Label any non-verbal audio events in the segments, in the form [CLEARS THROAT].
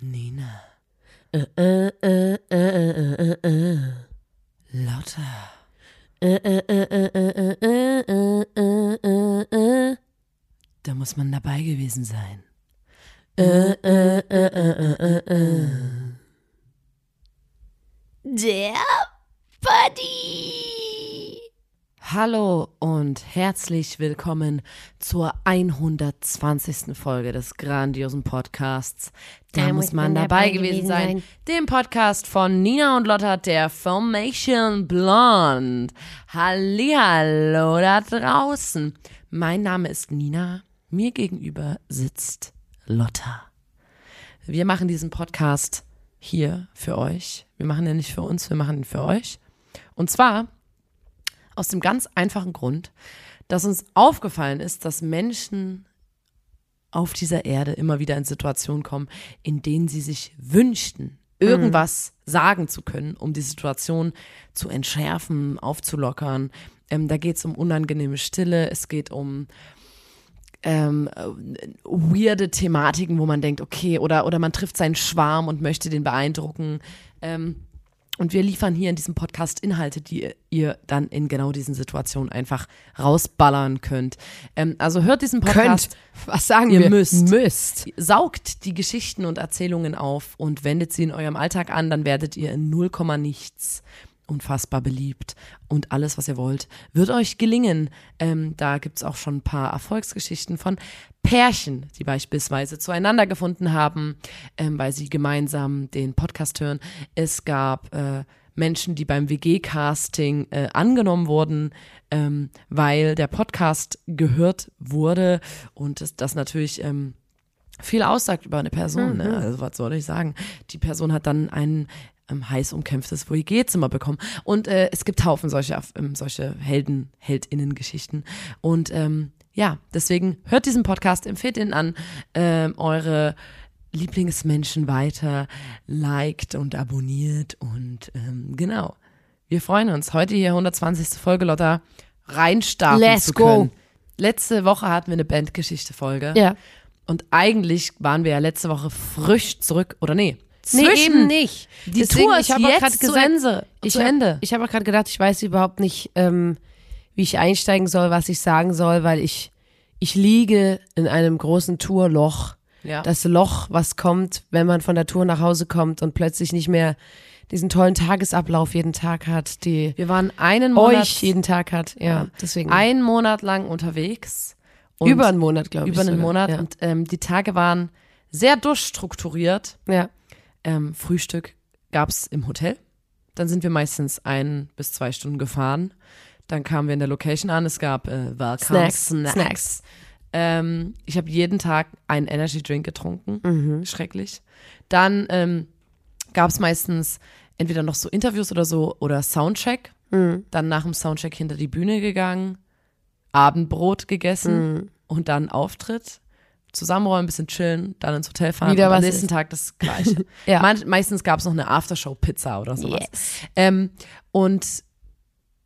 Nina. Lauter. Da muss man dabei gewesen sein. Herzlich willkommen zur 120. Folge des grandiosen Podcasts. Da, muss man dabei gewesen sein. Dem Podcast von Nina und Lotta, der Formation Blonde. Hallihallo da draußen. Mein Name ist Nina. Mir gegenüber sitzt Lotta. Wir machen diesen Podcast hier für euch. Wir machen ihn nicht für uns, wir machen ihn für euch. Und zwar aus dem ganz einfachen Grund, dass uns aufgefallen ist, dass Menschen auf dieser Erde immer wieder in Situationen kommen, in denen sie sich wünschten, irgendwas sagen zu können, um die Situation zu entschärfen, aufzulockern. Ähm, da geht es um unangenehme Stille, es geht um ähm, äh, weirde Thematiken, wo man denkt, okay, oder, oder man trifft seinen Schwarm und möchte den beeindrucken. Ähm, und wir liefern hier in diesem Podcast Inhalte, die ihr dann in genau diesen Situationen einfach rausballern könnt. Ähm, also hört diesen Podcast. Was sagen Ihr wir? müsst. Müsst. Saugt die Geschichten und Erzählungen auf und wendet sie in eurem Alltag an, dann werdet ihr in 0, nichts unfassbar beliebt und alles, was ihr wollt, wird euch gelingen. Ähm, da gibt's auch schon ein paar Erfolgsgeschichten von Pärchen, die beispielsweise zueinander gefunden haben, ähm, weil sie gemeinsam den Podcast hören. Es gab äh, Menschen, die beim WG-Casting äh, angenommen wurden, ähm, weil der Podcast gehört wurde und das, das natürlich ähm, viel aussagt über eine Person. Ne? Also was soll ich sagen? Die Person hat dann ein ähm, heiß umkämpftes WG-Zimmer bekommen. Und äh, es gibt Haufen solche, ähm, solche Helden, Heldinnen-Geschichten. Und ähm, ja, deswegen hört diesen Podcast, empfehlt ihn an ähm, eure Lieblingsmenschen weiter, liked und abonniert und ähm, genau. Wir freuen uns. Heute hier 120. Folge, Lotta, reinstarten Let's zu go. können. Letzte Woche hatten wir eine Bandgeschichte-Folge. Ja. Und eigentlich waren wir ja letzte Woche frisch zurück, oder nee? Nee, zwischen- eben nicht. Die Deswegen, Tour ich ist habe auch jetzt gerade zu Ende. ich zu Ende. Ich habe auch gerade gedacht, ich weiß überhaupt nicht, ähm, wie ich einsteigen soll, was ich sagen soll, weil ich, ich liege in einem großen Tourloch. Ja. Das Loch, was kommt, wenn man von der Tour nach Hause kommt und plötzlich nicht mehr diesen tollen Tagesablauf jeden Tag hat, die wir waren einen Monat, euch jeden Tag hat. Ja, deswegen. einen Monat lang unterwegs. Über einen Monat, glaube ich. über einen sogar. Monat. Ja. Und ähm, die Tage waren sehr durchstrukturiert. ja. Ähm, Frühstück gab's im Hotel. Dann sind wir meistens ein bis zwei Stunden gefahren. Dann kamen wir in der Location an. Es gab äh, Welcome Snacks. Snacks. Snacks. Ähm, ich habe jeden Tag einen Energy Drink getrunken. Mhm. Schrecklich. Dann ähm, gab es meistens entweder noch so Interviews oder so oder Soundcheck. Mhm. Dann nach dem Soundcheck hinter die Bühne gegangen, Abendbrot gegessen Mhm. und dann Auftritt. Zusammenräumen, ein bisschen chillen, dann ins Hotel fahren Wieder und am nächsten essen. Tag das Gleiche. [LAUGHS] Ja. Man, meistens gab es noch eine Aftershow-Pizza oder sowas. Yes. Ähm, und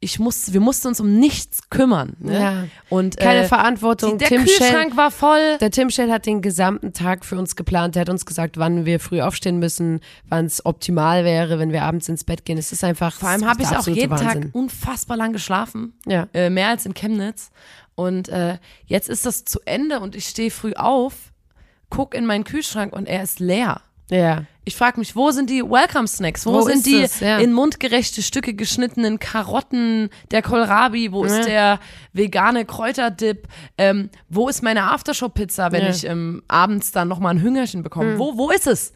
ich muss, wir mussten uns um nichts kümmern. Ne? Ja. Und Keine äh, Verantwortung. die, der Tim Schell, Kühlschrank war voll. der Tim Schell hat den gesamten Tag für uns geplant. Der hat uns gesagt, wann wir früh aufstehen müssen, wann es optimal wäre, wenn wir abends ins Bett gehen. Es ist einfach. Vor allem habe ist ich auch jeden Wahnsinn. Tag unfassbar lang geschlafen. Ja. Äh, mehr als in Chemnitz. Und äh, jetzt ist das zu Ende und ich stehe früh auf, guck in meinen Kühlschrank und er ist leer. Ja. Ich frage mich, wo sind die Welcome Snacks? Wo, Wo sind ist die? Ja. in mundgerechte Stücke geschnittenen Karotten, der Kohlrabi? Wo ist Ja. der vegane Kräuterdip? Ähm, wo ist meine Aftershow-Pizza, wenn Ja. ich ähm, abends dann nochmal ein Hüngerchen bekomme? Wo, wo ist es?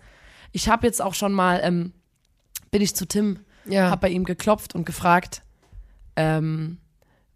Ich habe jetzt auch schon mal, ähm, bin ich zu Tim, Ja. habe bei ihm geklopft und gefragt, ähm,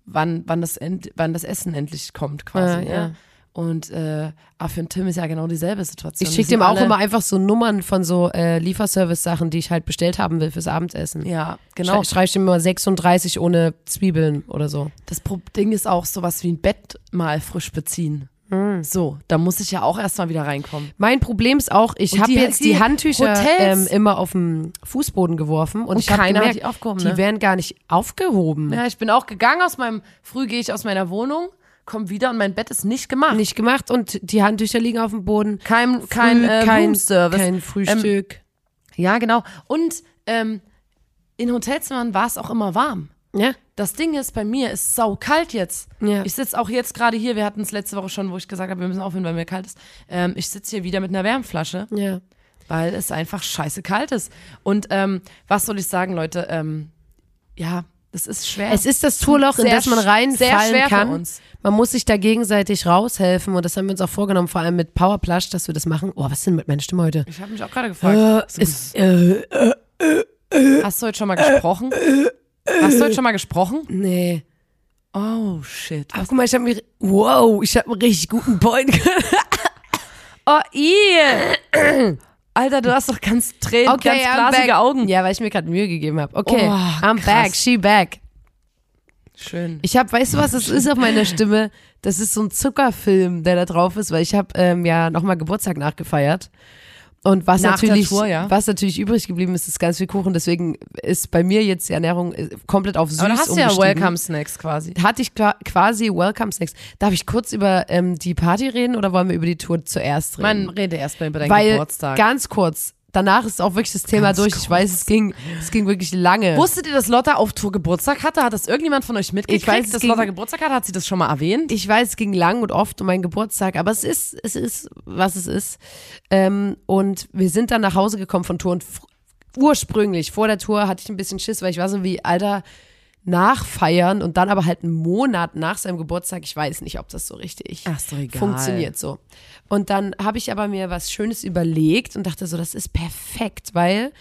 wann, wann, das end, wann das Essen endlich kommt quasi. Ja, ja. Und äh, aber für den Tim ist ja genau dieselbe Situation. Ich schicke dem auch immer einfach so Nummern von so äh, Lieferservice-Sachen, die ich halt bestellt haben will fürs Abendessen. Ja, genau. Schrei- Schreibe ich ihm immer 36 ohne Zwiebeln oder so. Das Ding ist auch sowas wie ein Bett mal frisch beziehen. Hm. So, da muss ich ja auch erstmal wieder reinkommen. Mein Problem ist auch, ich habe jetzt die, die Handtücher ähm, immer auf dem Fußboden geworfen und, Und ich habe gemerkt, die aufgehoben, die ne? werden gar nicht aufgehoben. Ja, ich bin auch gegangen aus meinem, früh gehe ich aus meiner Wohnung, komm wieder und mein Bett ist nicht gemacht. Nicht gemacht und die Handtücher liegen auf dem Boden. kein kein, Früh- äh, kein, kein Frühstück. Ja, genau. Und ähm, in Hotelzimmern war es auch immer warm. ja? Das Ding ist, bei mir ist sau kalt jetzt. Ja. Ich sitze auch jetzt gerade hier, wir hatten es letzte Woche schon, wo ich gesagt habe, wir müssen aufhören, weil mir kalt ist. Ähm, ich sitze hier wieder mit einer Wärmflasche, Ja. weil es einfach scheiße kalt ist. Und ähm, was soll ich sagen, Leute? Ähm, ja, das ist schwer. Es ist das Tourloch, in das man reinfallen kann. Man muss sich da gegenseitig raushelfen und das haben wir uns auch vorgenommen, vor allem mit Powerplush, dass wir das machen. Oh, was ist denn mit meiner Stimme heute? ich habe mich auch gerade gefragt. Äh, ist, äh, Hast du heute schon mal gesprochen? Hast du heute schon mal gesprochen? nee. Oh, shit. Ach, guck mal, ich habe mir, wow, ich habe einen richtig guten Point. [LAUGHS] Oh, i. Alter, du hast doch ganz Tränen, ganz I'm glasige. Augen. Ja, weil ich mir gerade Mühe gegeben habe. Okay, Oh, I'm krass. back, she back. Schön. Ich habe, weißt du, was das ist auf meiner Stimme? Das ist so ein Zuckerfilm, der da drauf ist, weil ich habe ähm, ja nochmal Geburtstag nachgefeiert. Und was Nach natürlich, Tour, ja. was natürlich übrig geblieben ist, ist ganz viel Kuchen. Deswegen ist bei mir jetzt die Ernährung äh, komplett auf süß Aber da hast du ja. Welcome Snacks quasi. Hatte ich qua- quasi Welcome Snacks. Darf ich kurz über ähm, die Party reden oder wollen wir über die Tour zuerst reden? Man rede erstmal über deinen Weil Geburtstag. ganz kurz. Danach ist auch wirklich das Thema Ganz durch. Ich weiß, es ging, es ging wirklich lange. Wusstet ihr, dass Lotta auf Tour Geburtstag hatte? Hat das irgendjemand von euch mitgekriegt, Ich weiß, dass ging- Lotta Geburtstag hat? Hat sie das schon mal erwähnt? ich weiß, es ging lang und oft um meinen Geburtstag, aber es ist, es ist, was es ist. Ähm, und wir sind dann nach Hause gekommen von Tour und ursprünglich vor der Tour hatte ich ein bisschen Schiss, weil ich war so wie, Alter, nachfeiern und dann aber halt einen Monat nach seinem Geburtstag, ich weiß nicht, ob das so richtig Ach, doch egal. funktioniert so. Und dann habe ich aber mir was Schönes überlegt und dachte so, das ist perfekt, weil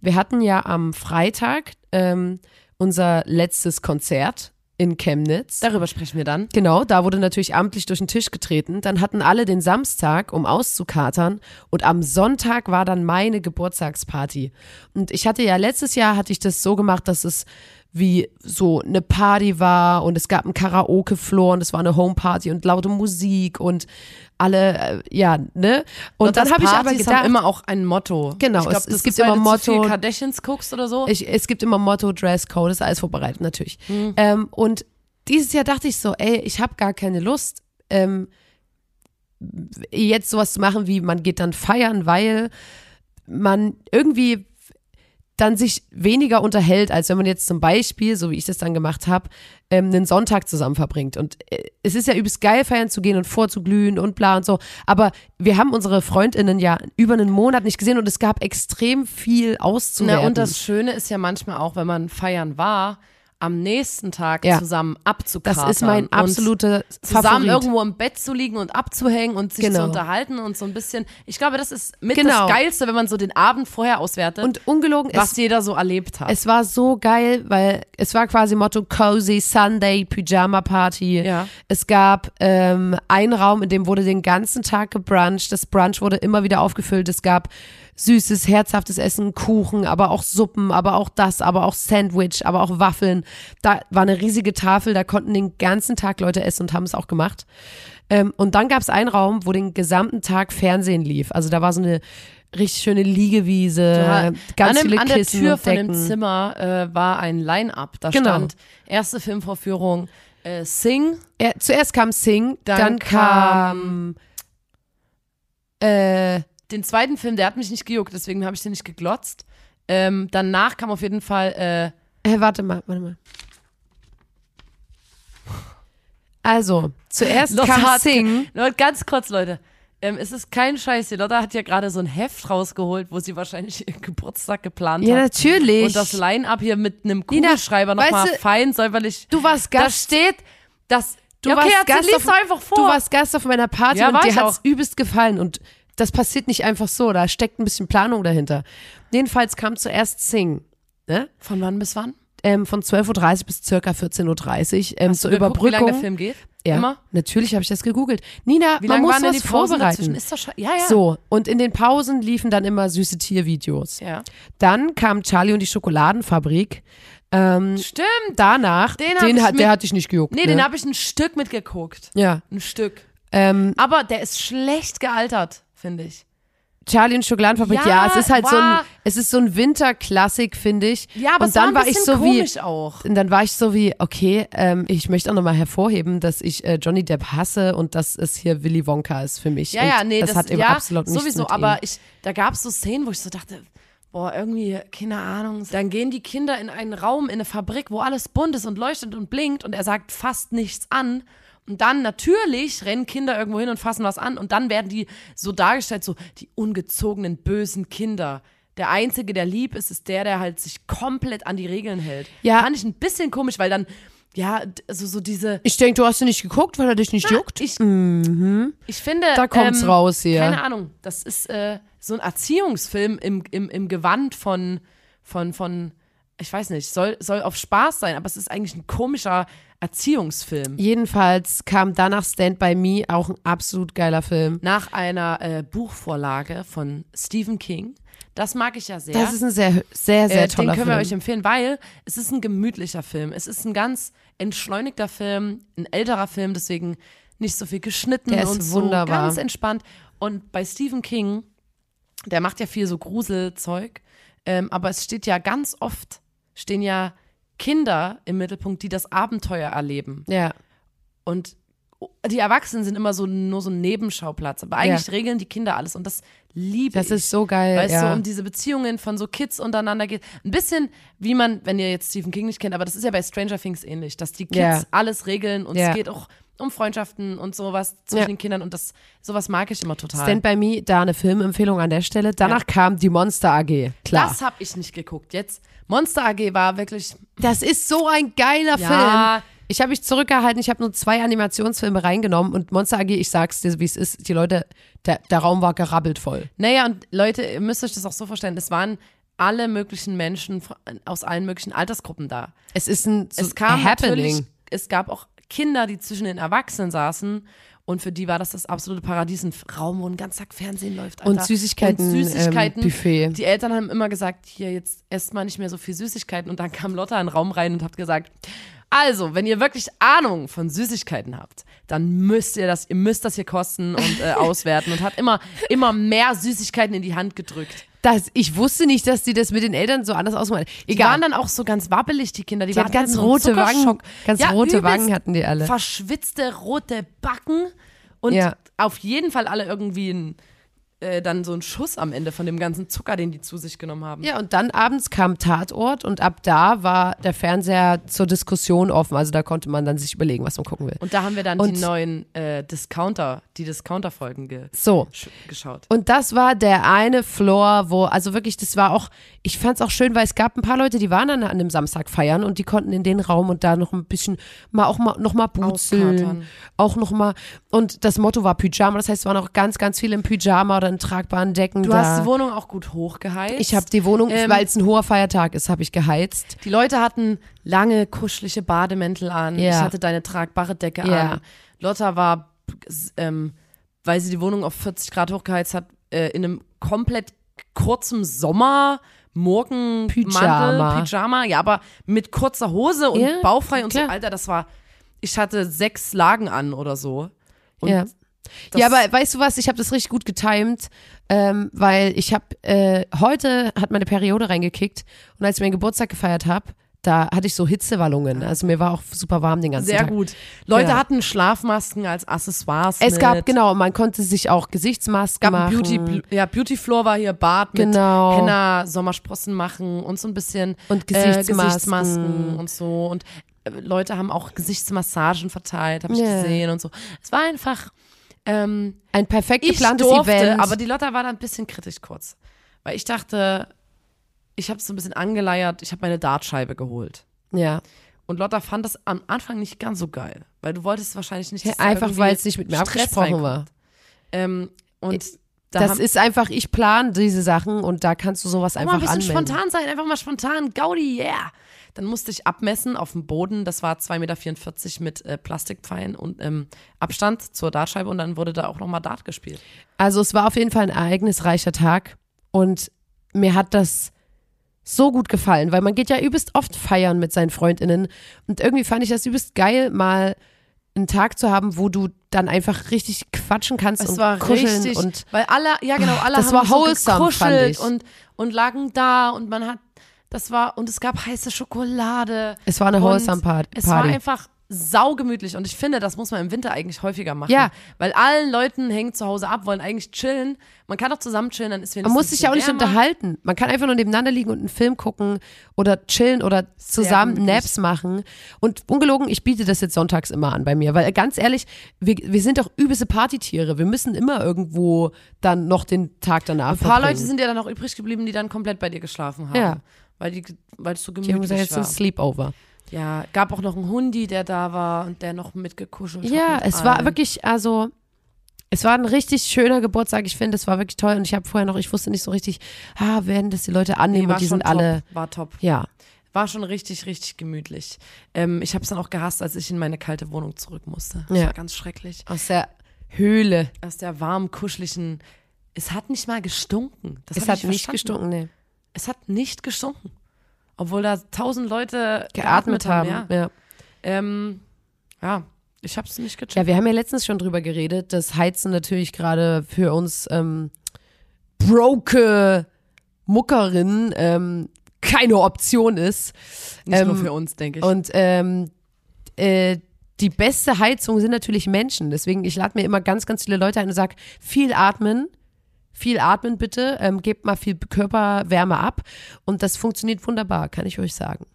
wir hatten ja am Freitag ähm, unser letztes Konzert in Chemnitz. Darüber sprechen wir dann. Genau, da wurde natürlich amtlich durch den Tisch getreten. Dann hatten alle den Samstag, um auszukatern. Und am Sonntag war dann meine Geburtstagsparty. Und ich hatte ja letztes Jahr hatte ich das so gemacht, dass es wie so eine Party war und es gab einen Karaoke-Floor und es war eine Homeparty und laute Musik und alle, äh, ja, ne? Und, dann habe ich aber gedacht, haben immer auch ein Motto. Genau, ich glaub, es- es gibt immer Motto- Kardashians guckst oder so. Ich, es gibt immer Motto, Dresscode, ist alles vorbereitet, natürlich. Mhm. Ähm, und dieses Jahr dachte ich so, ey, ich habe gar keine Lust, ähm, jetzt sowas zu machen, wie man geht dann feiern, weil man irgendwie dann sich weniger unterhält, als wenn man jetzt zum Beispiel, so wie ich das dann gemacht habe, ähm, einen Sonntag zusammen verbringt. Und äh, es ist ja übelst geil, feiern zu gehen und vorzuglühen und bla und so. Aber wir haben unsere FreundInnen ja über einen Monat nicht gesehen und es gab extrem viel auszuwerten. Na, und das Schöne ist ja manchmal auch, wenn man feiern war, am nächsten Tag Ja. zusammen das abzukratern. ist mein absoluter Zusammen Favorit. irgendwo im Bett zu liegen und abzuhängen und sich Genau. zu unterhalten und so ein bisschen. Ich glaube, das ist mit Genau. das Geilste, wenn man so den Abend vorher auswertet, Und ungelogen, was es, jeder so erlebt hat. es war so geil, weil es war quasi Motto Cozy Sunday Pyjama Party. Ja. Es gab ähm, einen Raum, in dem wurde den ganzen Tag gebruncht. Das Brunch wurde immer wieder aufgefüllt. Es gab süßes, herzhaftes Essen, Kuchen, aber auch Suppen, aber auch das, aber auch Sandwich, aber auch Waffeln. Da war eine riesige Tafel, da konnten den ganzen Tag Leute essen und haben es auch gemacht. Ähm, und dann gab es einen Raum, wo den gesamten Tag Fernsehen lief. Also da war so eine richtig schöne Liegewiese, Ja, ganz an, dem, viele an der Kissen Tür und von dem. Zimmer äh, war ein Line-Up. Da Genau. stand erste Filmvorführung äh, Sing, Er, zuerst kam Sing, dann, Dann kam äh, den zweiten Film, der hat mich nicht gejuckt, deswegen habe ich den nicht geglotzt. Ähm, danach kam auf jeden Fall äh, Äh, warte mal, warte mal. Also, zuerst [LAUGHS] Lotta kam hat- Sing. Nur ganz kurz, Leute. Ähm, es ist kein Scheiß. Die Lotta hat ja gerade so ein Heft rausgeholt, wo sie wahrscheinlich [LAUGHS] ihren Geburtstag geplant Ja, hat. natürlich. Und das Line-Up hier mit einem Kugelschreiber nochmal fein säuberlich. du warst Da Gast. steht, dass. Du ja, okay, warst Gast auf- einfach vor. Du warst Gast auf meiner Party Ja, und dir hat's auch. übelst gefallen und das passiert nicht einfach so, da steckt ein bisschen Planung dahinter. Jedenfalls kam zuerst Sing, ne? Von wann bis wann? Ähm, von 12.30 Uhr bis circa 14.30 Uhr ähm, Hast zur Überbrückung. Wie lange der Film geht? ja, Immer? natürlich habe ich das gegoogelt. Nina, Wie man muss waren denn was die Pausen vorbereiten. Ist sche- ja, ja. So, und in den Pausen liefen dann immer süße Tiervideos. Ja. Dann kam Charlie und die Schokoladenfabrik. Ähm, Stimmt. danach, Den den, ich hat, der hat dich nicht gejuckt. Nee, ne? den habe ich ein Stück mitgeguckt. Ja. Ein Stück. Ähm, Aber der ist schlecht gealtert, finde ich. Charlie und Schokoladenfabrik, ja, Ja, es ist halt so ein, es ist so ein Winterklassik, finde ich. Ja, aber und es war dann ein war ich so wie, auch. und dann war ich so wie, okay, ähm, ich möchte auch nochmal hervorheben, dass ich äh, Johnny Depp hasse und dass es hier Willy Wonka ist für mich. Ja, und ja, nee, das, das, hat eben ja, absolut nichts sowieso, mit aber ihm. ich, da gab es so Szenen, wo ich so dachte, boah, irgendwie, keine Ahnung. Dann gehen die Kinder in einen Raum, in eine Fabrik, wo alles bunt ist und leuchtet und blinkt und er sagt fast nichts an. Und dann natürlich rennen Kinder irgendwo hin und fassen was an und dann werden die so dargestellt, so die ungezogenen, bösen Kinder. Der Einzige, der lieb ist, ist der, der halt sich komplett an die Regeln hält. Ja. Fand ich ein bisschen komisch, weil dann, ja, also so diese, Ich denke, du hast ihn nicht geguckt, weil er dich nicht juckt. ich, ich finde. Da kommt's raus hier. Keine Ahnung. Das ist äh, so ein Erziehungsfilm im, im, im Gewand von, von, von, ich weiß nicht, soll, soll auf Spaß sein, aber es ist eigentlich ein komischer Erziehungsfilm. Jedenfalls kam danach Stand By Me, auch ein absolut geiler Film. Nach einer äh, Buchvorlage von Stephen King. Das mag ich ja sehr. Das ist ein sehr, sehr, sehr äh, toller den können wir Film. euch empfehlen, weil es ist ein gemütlicher Film. Es ist ein ganz entschleunigter Film, ein älterer Film, deswegen nicht so viel geschnitten Der ist und so wunderbar. ganz entspannt. Und bei Stephen King, der macht ja viel so Gruselzeug, ähm, aber es steht ja ganz oft, stehen ja Kinder im Mittelpunkt, die das Abenteuer erleben. ja. Und die Erwachsenen sind immer so nur so ein Nebenschauplatz, aber eigentlich regeln die Kinder alles und das liebe Das ich. ist so geil. Weil es ja. so um diese Beziehungen von so Kids untereinander geht. Ein bisschen wie man, wenn ihr jetzt Stephen King nicht kennt, aber das ist ja bei Stranger Things ähnlich, dass die Kids Ja. alles regeln und Ja. es geht auch um Freundschaften und sowas zwischen Ja. den Kindern und das sowas mag ich immer total. Stand By Me, da eine Filmempfehlung an der Stelle. Danach kam die Monster AG. Klar. das habe ich nicht geguckt. Jetzt Monster AG war wirklich Das ist so ein geiler Ja. Film. Ich habe mich zurückgehalten, ich habe nur zwei Animationsfilme reingenommen und Monster AG, ich sag's dir, wie es ist, die Leute, der, der Raum war gerabbelt voll. Naja, und Leute, ihr müsst euch das auch so vorstellen, es waren alle möglichen Menschen aus allen möglichen Altersgruppen da. Es ist ein so es kam Happening. es gab auch Kinder, die zwischen den Erwachsenen saßen und für die war das das absolute Paradies, ein Raum, wo ein ganzer Tag Fernsehen läuft. Und Alter. Süßigkeiten, und Süßigkeiten. ähm, Buffet. Die Eltern haben immer gesagt, hier jetzt esst mal nicht mehr so viel Süßigkeiten und dann kam Lotta in den Raum rein und hat gesagt, also, wenn ihr wirklich Ahnung von Süßigkeiten habt, dann müsst ihr das, ihr müsst das hier kosten und äh, [LAUGHS] auswerten und hat immer, immer mehr Süßigkeiten in die Hand gedrückt. Das, ich wusste nicht, dass die das mit den Eltern so anders ausmachen. Die Egal. waren dann auch so ganz wabbelig, die Kinder. Die, Die waren hatten ganz so rote Wangen. Ganz ja, rote Wangen hatten die alle. Verschwitzte rote Backen und Ja. auf jeden Fall alle irgendwie ein, äh, dann so ein Schuss am Ende von dem ganzen Zucker, den die zu sich genommen haben. Ja, und dann abends kam Tatort und ab da war der Fernseher zur Diskussion offen. Also da konnte man dann sich überlegen, was man gucken will. Und da haben wir dann Und- die neuen äh, Discounter, die Discounter-Folgen ge So. sch- geschaut. Und das war der eine Floor, wo, also wirklich, das war auch, ich fand's auch schön, weil es gab ein paar Leute, die waren dann an dem Samstag feiern und die konnten in den Raum und da noch ein bisschen, mal auch mal, noch mal. Auskatern. Auch noch mal, und das Motto war Pyjama, das heißt, es waren auch ganz, ganz viele im Pyjama oder in tragbaren Decken Du da. hast die Wohnung auch gut hochgeheizt. ich habe die Wohnung, Ähm, weil es ein hoher Feiertag ist, habe ich geheizt. Die Leute hatten lange, kuschelige Bademäntel an. Ja. Ich hatte deine tragbare Decke Ja. an. Lotta war, ähm, weil sie die Wohnung auf 40 Grad hochgeheizt hat, äh, in einem komplett kurzen Sommer. Morgenmantel, Pyjama. Pyjama, ja, aber mit kurzer Hose und Ja, bauchfrei und klar. so. Alter, das war, ich hatte sechs Lagen an oder so. Und ja. Das- ja, aber weißt du was? Ich habe das richtig gut getimt, ähm, weil ich habe äh, heute hat meine Periode reingekickt und als ich meinen Geburtstag gefeiert habe, da hatte ich so Hitzewallungen. Also mir war auch super warm den ganzen Sehr Tag. gut. Leute Ja. hatten Schlafmasken als Accessoires. Es mit. gab genau, man konnte sich auch Gesichtsmasken gab machen. Beauty, ja, Beauty Floor war hier Bad mit Genau. Henna, Sommersprossen machen und so ein bisschen Und äh, Gesichtsmasken. Gesichtsmasken und so. Und äh, Leute haben auch Gesichtsmassagen verteilt, habe ich Ja. gesehen und so. Es war einfach, ähm, Ein perfekt ich geplantes durfte, Event. aber die Lotta war da ein bisschen kritisch kurz. Weil ich dachte, ich habe es so ein bisschen angeleiert, ich habe meine Dartscheibe geholt. ja. Und Lotta fand das am Anfang nicht ganz so geil, weil du wolltest wahrscheinlich nicht, ja einfach weil es nicht mit mir Stress abgesprochen war. Ähm, und da Das ist einfach, ich plane diese Sachen und da kannst du sowas Auch mal einfach ein bisschen anmelden. spontan sein, einfach mal spontan. Gaudi, yeah. Dann musste ich abmessen auf dem Boden. Das war 2,44 Meter mit äh, Plastikpfeilen und ähm, Abstand zur Dartscheibe. Und dann wurde da auch nochmal Dart gespielt. Also es war auf jeden Fall ein ereignisreicher Tag und mir hat das so gut gefallen, weil man geht ja übelst oft feiern mit seinen Freundinnen und irgendwie fand ich das übelst geil, mal einen Tag zu haben, wo du dann einfach richtig quatschen kannst Es und war kuscheln richtig, und weil alle, ja genau, alle das haben war so wholesome, fand gekuschelt ich. und und lagen da und man hat, das war und es gab heiße Schokolade. es war eine wholesome Party. Es war einfach saugemütlich und ich finde, das muss man im Winter eigentlich häufiger machen. Ja. Weil allen Leuten hängt zu Hause ab, wollen eigentlich chillen. Man kann doch zusammen chillen, dann ist wenigstens Man muss sich ja auch nicht wärmer. unterhalten. Man kann einfach nur nebeneinander liegen und einen Film gucken oder chillen oder zusammen. Naps machen. Und ungelogen, ich biete das jetzt sonntags immer an bei mir, weil ganz ehrlich, wir, wir sind doch übelste Partytiere. Wir müssen immer irgendwo dann noch den Tag danach Ein paar verbringen. Leute sind ja dann auch übrig geblieben, die dann komplett bei dir geschlafen haben. Ja. Weil, die, weil es so Die haben gemütlich gesagt, jetzt war. ein Sleepover. Ja, gab auch noch einen Hundi, der da war und der noch mitgekuschelt hat. Ja, mit es war allen. wirklich, also, es war ein richtig schöner Geburtstag. Ich finde, es war wirklich toll. Und ich habe vorher noch, ich wusste nicht so richtig, ah, werden das die Leute annehmen Nee, war und die sind alle, top, war top. ja. War schon richtig, richtig gemütlich. Ähm, ich habe es dann auch gehasst, als ich in meine kalte Wohnung zurück musste. Das Ja. war ganz schrecklich. Aus der Höhle. Aus der warmen, kuscheligen. Es hat nicht mal gestunken. Das Es hat ich nicht verstanden. gestunken, nee. Es hat nicht gestunken. Obwohl da tausend Leute Geatmet haben. Ja, Ja. ähm, ja ich habe es nicht gecheckt. Ja, wir haben ja letztens schon drüber geredet, dass Heizen natürlich gerade für uns ähm, broke Muckerinnen ähm, keine Option ist. nicht nur ähm, für uns, denke ich. Und ähm, äh, die beste Heizung sind natürlich Menschen. Deswegen, ich lade mir immer ganz, ganz viele Leute ein und sage, viel atmen, viel atmen bitte, ähm, gebt mal viel Körperwärme ab. Und das funktioniert wunderbar, kann ich euch sagen.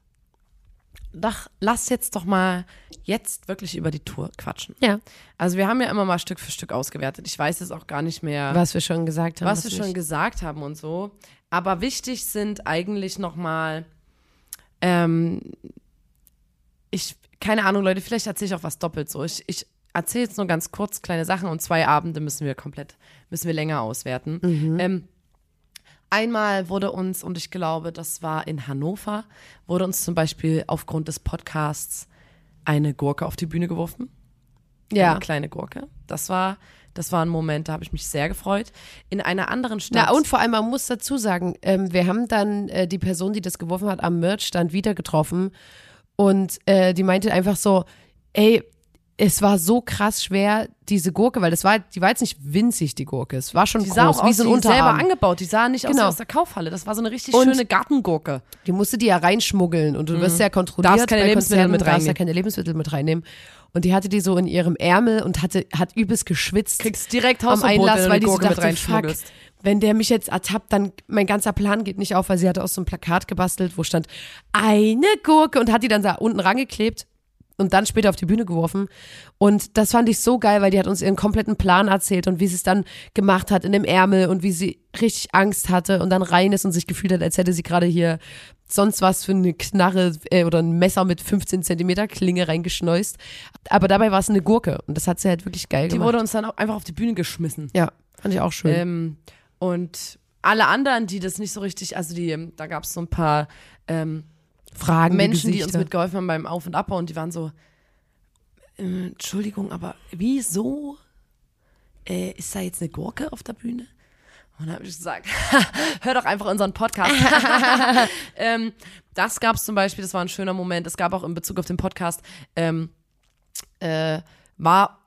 Doch, lass jetzt doch mal jetzt wirklich über die Tour quatschen. Ja. Also wir haben ja immer mal Stück für Stück ausgewertet. Ich weiß jetzt auch gar nicht mehr, Was wir schon gesagt haben. was wir schon nicht. gesagt haben und so. Aber wichtig sind eigentlich nochmal, ähm, ich, keine Ahnung, Leute, vielleicht erzähle ich auch was doppelt so. Ich, ich erzähle jetzt nur ganz kurz kleine Sachen und zwei Abende müssen wir komplett, müssen wir länger auswerten. Ähm, Einmal wurde uns, und ich glaube, das war in Hannover, wurde uns zum Beispiel aufgrund des Podcasts eine Gurke auf die Bühne geworfen. Ja. Eine kleine Gurke. Das war, das war ein Moment, da habe ich mich sehr gefreut. In einer anderen Stadt. Na und vor allem, man muss dazu sagen, ähm, wir haben dann äh, die Person, die das geworfen hat, am Merchstand wieder getroffen und äh, die meinte einfach so, ey, es war so krass schwer, diese Gurke, weil das war, die war jetzt nicht winzig, die Gurke. Es war schon die sah groß, auch wie aus so ein wie selber Unterarm. angebaut. Die sah nicht aus Genau. aus der Kaufhalle. Das war so eine richtig Und- schöne Gartengurke. Die musste die ja reinschmuggeln und du wirst ja kontrolliert. Mhm. Darfst keine Lebensmittel Konzerten, mit darfst ja reinnehmen. keine Lebensmittel mit reinnehmen. Und die hatte die so in ihrem Ärmel und hatte, hat übelst geschwitzt. Kriegst direkt am Hausverbot, Einlass, weil die so Gurke mit dachte, fuck, wenn der mich jetzt ertappt, dann mein ganzer Plan geht nicht auf, weil sie hatte aus so einem Plakat gebastelt, wo stand eine Gurke und hat die dann da unten rangeklebt und dann später auf die Bühne geworfen. Und das fand ich so geil, weil die hat uns ihren kompletten Plan erzählt und wie sie es dann gemacht hat in dem Ärmel und wie sie richtig Angst hatte und dann rein ist und sich gefühlt hat, als hätte sie gerade hier sonst was für eine Knarre äh, oder ein Messer mit 15 Zentimeter Klinge reingeschneust. Aber dabei war es eine Gurke und das hat sie halt wirklich geil Die gemacht. wurde uns dann auch einfach auf die Bühne geschmissen. ja, fand ich auch schön. Ähm, und alle anderen, die das nicht so richtig, also die, da gab es so ein paar ähm, Fragen, Menschen, die uns Gesichter. mitgeholfen haben beim Auf- und Abbau und die waren so, äh, Entschuldigung, aber wieso äh, ist da jetzt eine Gurke auf der Bühne? Und dann habe ich gesagt, [LAUGHS] hör doch einfach unseren Podcast. [LAUGHS] [LAUGHS] ähm, das gab es zum Beispiel, das war ein schöner Moment. Es gab auch in Bezug auf den Podcast, ähm, äh, war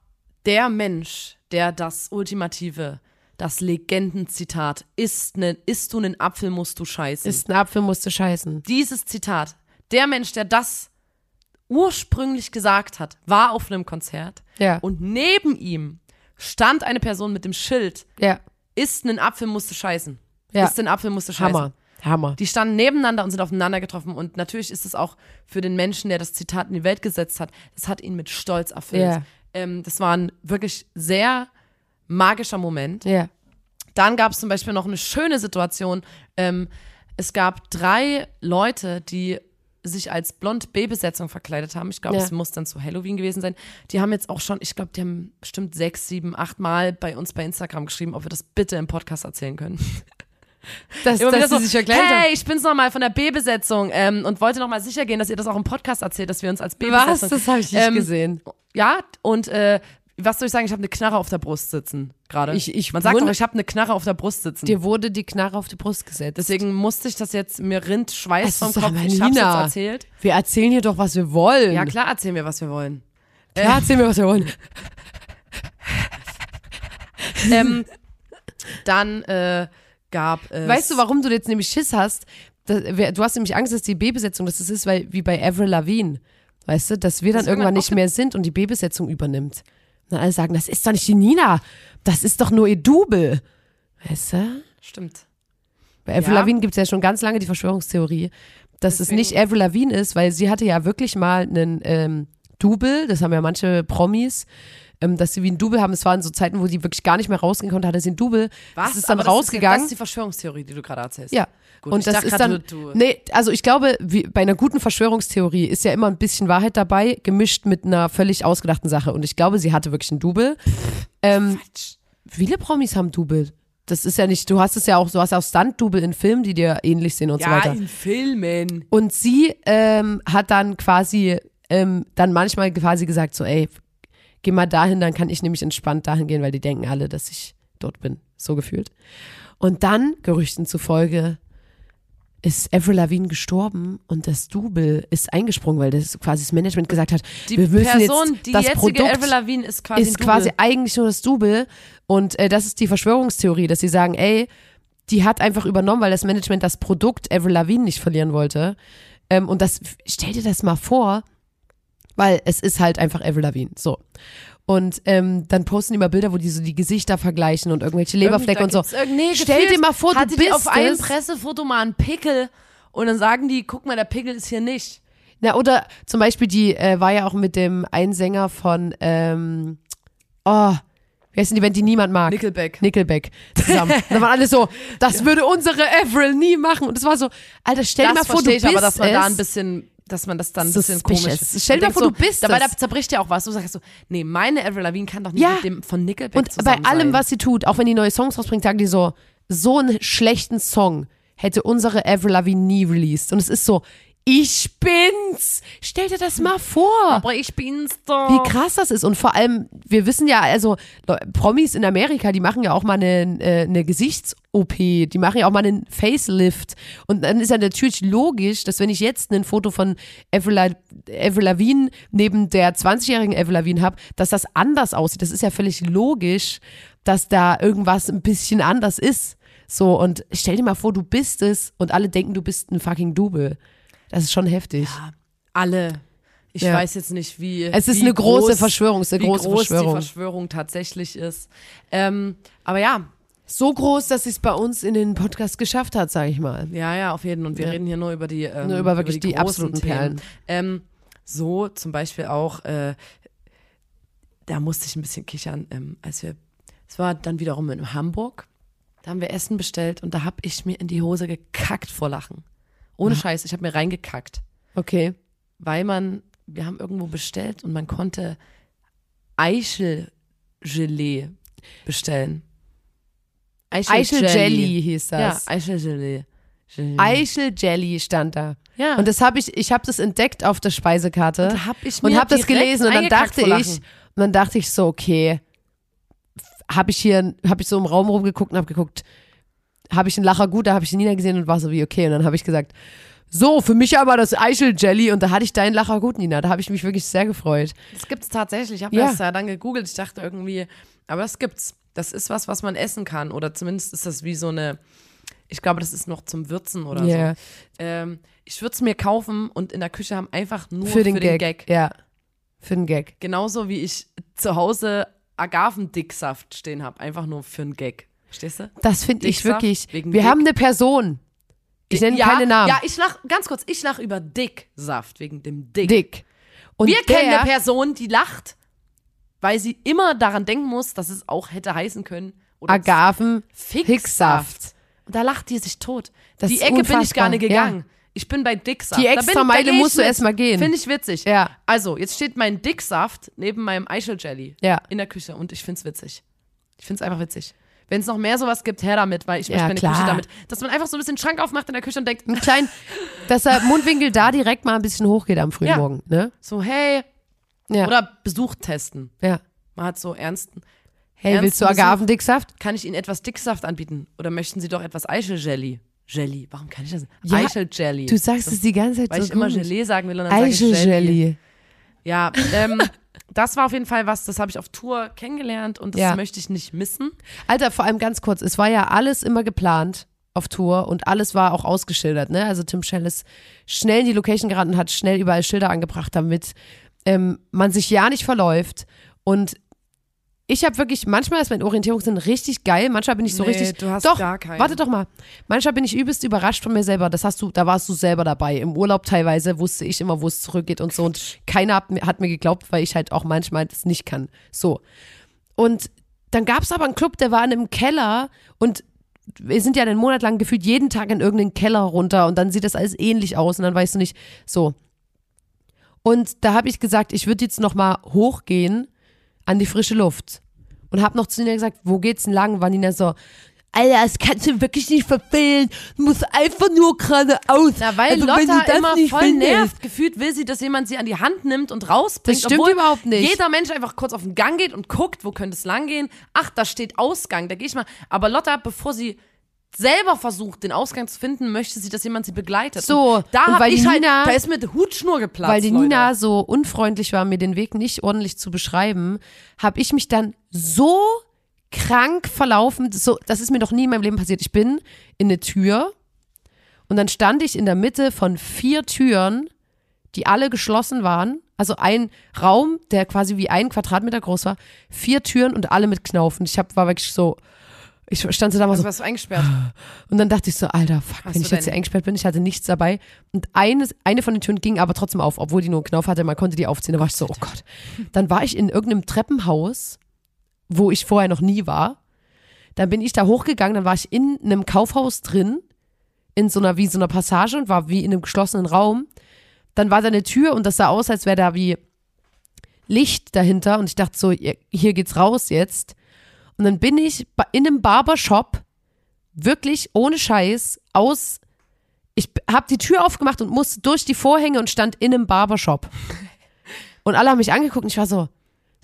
der Mensch, der das ultimative, das Legendenzitat, isst, ne, isst du einen Apfel, musst du scheißen Ist ein Apfel, musste scheißen. dieses Zitat, der Mensch, der das ursprünglich gesagt hat, war auf einem Konzert Ja. und neben ihm stand eine Person mit dem Schild, Ja. isst einen Apfel, musste scheißen. Ja. Isst einen Apfel, musste scheißen. Hammer. Hammer. Die standen nebeneinander und sind aufeinander getroffen. Und natürlich ist es auch für den Menschen, der das Zitat in die Welt gesetzt hat, das hat ihn mit Stolz erfüllt. Ja. Ähm, das war ein wirklich sehr magischer Moment. Ja. Dann gab es zum Beispiel noch eine schöne Situation. Ähm, es gab drei Leute, die sich als blond B-Besetzung verkleidet haben. Ich glaube, Ja. es muss dann zu Halloween gewesen sein. Die haben jetzt auch schon, ich glaube, die haben bestimmt sechs, sieben, acht Mal bei uns bei Instagram geschrieben, ob wir das bitte im Podcast erzählen können. [LAUGHS] Das, Immer dass so, sie sich verkleidet haben. hey, ich bin's nochmal von der B-Besetzung ähm, und wollte nochmal sicher gehen, dass ihr das auch im Podcast erzählt, dass wir uns als B-Besetzung... Was? Das habe ich nicht Ähm, gesehen. Ja, und äh, was soll ich sagen, ich habe eine Knarre auf der Brust sitzen gerade. Ich- ich Man sagt doch, ich habe eine Knarre auf der Brust sitzen. Dir wurde die Knarre auf die Brust gesetzt. Deswegen musste ich das jetzt, mir rinnt Schweiß Also vom Kopf. mal, Ich hab's jetzt erzählt. Wir erzählen hier doch, was wir wollen. Ja, klar erzählen wir, was wir wollen. Klar, erzähl mir, was wir wollen. [LAUGHS] ähm, dann äh, gab es. Weißt du, warum du jetzt nämlich Schiss hast? Das, du hast nämlich Angst, dass die B-Besetzung, dass es ist, weil, wie bei Avril Lavigne. Weißt du, dass wir dann Dass irgendwann irgendwann nicht mehr sind und die B-Besetzung übernimmt. Und alle sagen, das ist doch nicht die Nina. Das ist doch nur ihr Double. Weißt du? Stimmt. Bei Avril Ja. Lavigne gibt es ja schon ganz lange die Verschwörungstheorie, dass Deswegen- es nicht Avril Lavigne ist, weil sie hatte ja wirklich mal einen ähm, Double, das haben ja manche Promis, ähm, dass sie wie ein Double haben. Es waren so Zeiten, wo die wirklich gar nicht mehr rausgehen konnte, hatte sie ein Double. Was? Das ist dann Aber Das rausgegangen. ist die Verschwörungstheorie, die du gerade erzählst. ja. Gut, und das ist dann, du- du- nee, also ich glaube, wie, bei einer guten Verschwörungstheorie ist ja immer ein bisschen Wahrheit dabei, gemischt mit einer völlig ausgedachten Sache. Und ich glaube, sie hatte wirklich ein Double. Ähm, viele Promis haben Double. Das ist ja nicht, du hast es ja auch, du hast ja auch Stunt-Double in Filmen, die dir ähnlich sehen und so Ja, weiter. in Filmen. Und sie ähm, hat dann quasi ähm, dann manchmal quasi gesagt so, ey, geh mal dahin, dann kann ich nämlich entspannt dahin gehen, weil die denken alle, dass ich dort bin. So gefühlt. Und dann, Gerüchten zufolge, ist Avril Lavigne gestorben und das Double ist eingesprungen, weil das quasi das Management gesagt hat, Die wir müssen Person, jetzt die das jetzige Produkt Avril Lavigne ist quasi ist quasi eigentlich nur das Double. Und äh, das ist die Verschwörungstheorie, dass sie sagen, ey, die hat einfach übernommen, weil das Management das Produkt Avril Lavigne nicht verlieren wollte. Ähm, und das, stell dir das mal vor, weil es ist halt einfach Avril Lavigne. So. Und ähm, dann posten die mal Bilder, wo die so die Gesichter vergleichen und irgendwelche Leberflecke und so. Da nee, Stell dir mal vor, du hatte die bist auf einem es. Pressefoto mal einen Pickel und dann sagen die, guck mal, der Pickel ist hier nicht. Na, oder zum Beispiel, die äh, war ja auch mit dem Einsänger von, ähm, oh, wie heißt denn die Band, die niemand mag? Nickelback. Nickelback zusammen. [LAUGHS] Und dann waren alle so, das würde unsere Avril nie machen. Und es war so, Alter, stell dir mal das vor, du verstehe bist ich aber, dass man es. da ein bisschen, dass man das dann ein bisschen komisch ist. Stell dir vor, denkst du bist Dabei das. da zerbricht ja auch was. Du sagst so, nee, meine Avril Lavigne kann doch nicht Ja. mit dem von Nickelback Und bei allem, sein. was sie tut, auch wenn die neue Songs rausbringt, sagen die so, so einen schlechten Song hätte unsere Avril Lavigne nie released. Und es ist so, ich bin's. Stell dir das mal vor. Aber ich bin's doch. Wie krass das ist. Und vor allem, wir wissen ja, also Promis in Amerika, die machen ja auch mal eine, äh, eine Gesichts-OP, die machen ja auch mal einen Facelift. Und dann ist ja natürlich logisch, dass wenn ich jetzt ein Foto von Avril Lavigne neben der 20-jährigen Avril Lavigne habe, dass das anders aussieht. Das ist ja völlig logisch, dass da irgendwas ein bisschen anders ist. So, und stell dir mal vor, du bist es und alle denken, du bist ein fucking Double. Das ist schon heftig. Alle. Ich Ja. weiß jetzt nicht, wie. Es ist wie eine große groß, Verschwörung, es ist eine große groß Verschwörung. die Verschwörung tatsächlich ist. Ähm, aber ja, So groß, dass es bei uns in den Podcast geschafft hat, sage ich mal. ja, ja, auf jeden Fall. Und wir Ja. reden hier nur über die, ähm, Nur über wirklich die großen absoluten Perlen. Ähm, so zum Beispiel auch, äh, da musste ich ein bisschen kichern, ähm, als wir, es war dann wiederum in Hamburg, da haben wir Essen bestellt und da habe ich mir in die Hose gekackt vor Lachen. Ohne Scheiß, ich habe mir reingekackt. Okay. weil man, wir haben irgendwo bestellt und man konnte Eichelgelee bestellen. Eichel-Jelly hieß Ja, das. Eichelgelee. Gelee. Eichel-Jelly stand da. Ja. Und das habe ich, ich habe das entdeckt auf der Speisekarte. da hab ich und mir habe das direkt gelesen und dann dachte ich, und dann dachte ich so, okay, habe ich hier, habe ich so im Raum rumgeguckt und habe geguckt, habe ich einen Lacher gut, da habe ich Nina gesehen und war so wie, okay, und dann habe ich gesagt, so, für mich aber das Eichel-Jelly und da hatte ich deinen Lacher gut, Nina, da habe ich mich wirklich sehr gefreut. Das gibt's tatsächlich. Ich habe Ja. das ja dann gegoogelt. Ich dachte irgendwie, aber das gibt's. Das ist was, was man essen kann. Oder zumindest ist das wie so eine, ich glaube, das ist noch zum Würzen oder Ja. so. Ähm, ich würde es mir kaufen und in der Küche haben einfach nur Für den, Gag. Ja, für den Gag. Genauso wie ich zu Hause Agavendicksaft stehen habe. Einfach nur für einen Gag. Verstehst du? Das finde ich Dicksaft wirklich. Wir Dick. haben eine Person. Ich nenne ja, keine Namen. Ja, ich lach, ganz kurz, ich lach über Dicksaft, wegen dem Dick. Dick. Und Wir kennen der, eine Person, die lacht, weil sie immer daran denken muss, dass es auch hätte heißen können. Oder Agaven Fixsaft. Hicksaft. Und da lacht die sich tot. Das die Ecke bin ich unfassbar, gar nicht ja. gegangen. Ich bin bei Dicksaft. Die extra Meile ich musst du mit. erst mal gehen. Finde ich witzig. Ja. Also, jetzt steht mein Dicksaft neben meinem Eichel-Jelly Ja. in der Küche und ich finde es witzig. Ich finde es einfach witzig. Wenn es noch mehr sowas gibt, her damit, weil ich Ja, möchte meine klar. Küche damit. Dass man einfach so ein bisschen Schrank aufmacht in der Küche und denkt, Einen kleinen, [LAUGHS] dass der Mundwinkel da direkt mal ein bisschen hochgeht am frühen Ja. Morgen. Ne? so, hey, Ja. oder Besuch testen. ja. Man hat so ernsten. Hey, Ernsten willst du? Agavendicksaft? Kann ich Ihnen etwas Dicksaft anbieten? Oder möchten Sie doch etwas Eichel-Jelly? Jelly. Warum kann ich das? Ja, Eichel-Jelly. Du sagst es die ganze Zeit Weil so ich immer komisch. Gelee sagen will und dann sage ich Jelly. Eichel-Jelly. Ja, ähm, [LAUGHS] das war auf jeden Fall was, das habe ich auf Tour kennengelernt und das Ja. möchte ich nicht missen. Alter, vor allem ganz kurz, es war ja alles immer geplant auf Tour und alles war auch ausgeschildert, ne? Also Tim Schell ist schnell in die Location geraten und hat schnell überall Schilder angebracht, damit ähm, man sich ja nicht verläuft. Und ich habe wirklich, manchmal ist mein Orientierungssinn richtig geil, manchmal bin ich so Nee, richtig. du hast doch, gar keinen. warte doch mal. Manchmal bin ich übelst überrascht von mir selber. Das hast du, da warst du selber dabei. Im Urlaub teilweise wusste ich immer, wo es zurückgeht und so. Und keiner hat mir, hat mir geglaubt, weil ich halt auch manchmal das nicht kann. So. Und dann gab es aber einen Club, der war in einem Keller und wir sind ja einen Monat lang gefühlt jeden Tag in irgendeinen Keller runter und dann sieht das alles ähnlich aus und dann weißt du nicht, so. Und da habe ich gesagt, ich würde jetzt nochmal hochgehen an die frische Luft. Und habe noch zu Nina gesagt, wo geht's denn lang? War Nina so, Alter, das kannst du wirklich nicht verfehlen. Du musst einfach nur geradeaus. Na, weil Also, wenn Lotta immer nicht voll findest- nervt. Gefühlt will sie, dass jemand sie an die Hand nimmt und rausbringt. Das stimmt überhaupt nicht. Jeder Mensch einfach kurz auf den Gang geht und guckt, wo könnte es lang gehen. Ach, da steht Ausgang, da gehe ich mal. Aber Lotta, bevor sie selber versucht, den Ausgang zu finden, möchte sie, dass jemand sie begleitet. So, und da und habe weil ich halt, Nina- da ist mit Hutschnur geplatzt, weil die Leute. Nina so unfreundlich war, mir den Weg nicht ordentlich zu beschreiben, habe ich mich dann so krank verlaufen. So, das ist mir noch nie in meinem Leben passiert. Ich bin in eine Tür und dann stand ich in der Mitte von vier Türen, die alle geschlossen waren. Also ein Raum, der quasi wie ein Quadratmeter groß war. Vier Türen und alle mit Knaufen. Ich hab, war wirklich so, ich stand so da mal Also so, warst du eingesperrt. [GASPS] und dann dachte ich so, Alter, fuck, Hast wenn ich jetzt hier eingesperrt bin, ich hatte nichts dabei. Und eine, eine von den Türen ging aber trotzdem auf, obwohl die nur einen Knauf hatte, man konnte die aufziehen. Da war ich so, oh Gott. Dann war ich in irgendeinem Treppenhaus, wo ich vorher noch nie war. Dann bin ich da hochgegangen, dann war ich in einem Kaufhaus drin, in so einer, wie so einer Passage und war wie in einem geschlossenen Raum. Dann war da eine Tür und das sah aus, als wäre da wie Licht dahinter und ich dachte so, hier geht's raus jetzt. Und dann bin ich in einem Barbershop wirklich ohne Scheiß aus. Ich habe die Tür aufgemacht und musste durch die Vorhänge und stand in einem Barbershop. [LAUGHS] Und alle haben mich angeguckt und ich war so,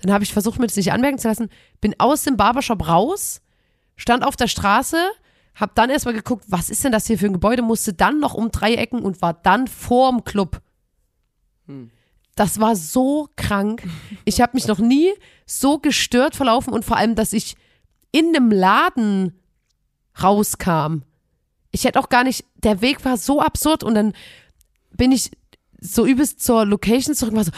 dann habe ich versucht, mir das nicht anmerken zu lassen, bin aus dem Barbershop raus, stand auf der Straße, habe dann erstmal geguckt, was ist denn das hier für ein Gebäude, musste dann noch um drei Ecken und war dann vorm Club. Das war so krank. Ich habe mich noch nie so gestört verlaufen und vor allem, dass ich in einem Laden rauskam. Ich hätte auch gar nicht, der Weg war so absurd und dann bin ich so übelst zur Location zurück und so,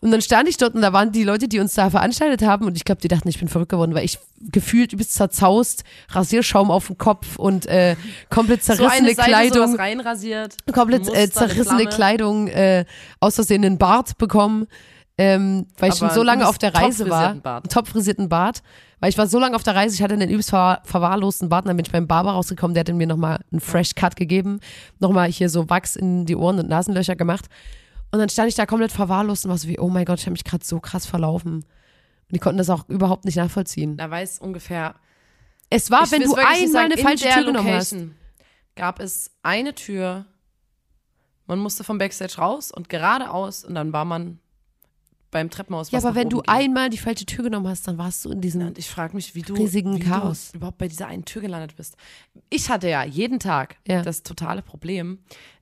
dann stand ich dort und da waren die Leute, die uns da veranstaltet haben und ich glaube, die dachten, ich bin verrückt geworden, weil ich gefühlt übelst zerzaust, Rasierschaum auf dem Kopf und äh, komplett So zerrissene eine Seite Kleidung reinrasiert. komplett äh, Muster, eine zerrissene. Kleidung, äh, aus Versehen einen Bart bekommen, ähm, weil ich Aber schon so lange auf der Reise war. topfrisierten Bart. Bart. Weil ich war so lange auf der Reise, ich hatte einen übelst ver verwahrlosten Bart, dann bin ich beim Barber rausgekommen, der hat mir nochmal einen Fresh Cut gegeben, nochmal hier so Wachs in die Ohren und Nasenlöcher gemacht. Und dann stand ich da komplett verwahrlost und war so wie, oh mein Gott, ich habe mich gerade so krass verlaufen. Und die konnten das auch überhaupt nicht nachvollziehen. Da weiß ungefähr Es war, Ich wenn du einmal sagen, eine in falsche Tür genommen hast. Gab es eine Tür, man musste vom Backstage raus und geradeaus und dann war man beim Treppenhaus. Ja, aber wenn du ging. einmal die falsche Tür genommen hast, dann warst du in diesem Und ich frage mich, wie du, riesigen wie Chaos. du überhaupt bei dieser einen Tür gelandet bist. Ich hatte ja jeden Tag Ja. das totale Problem,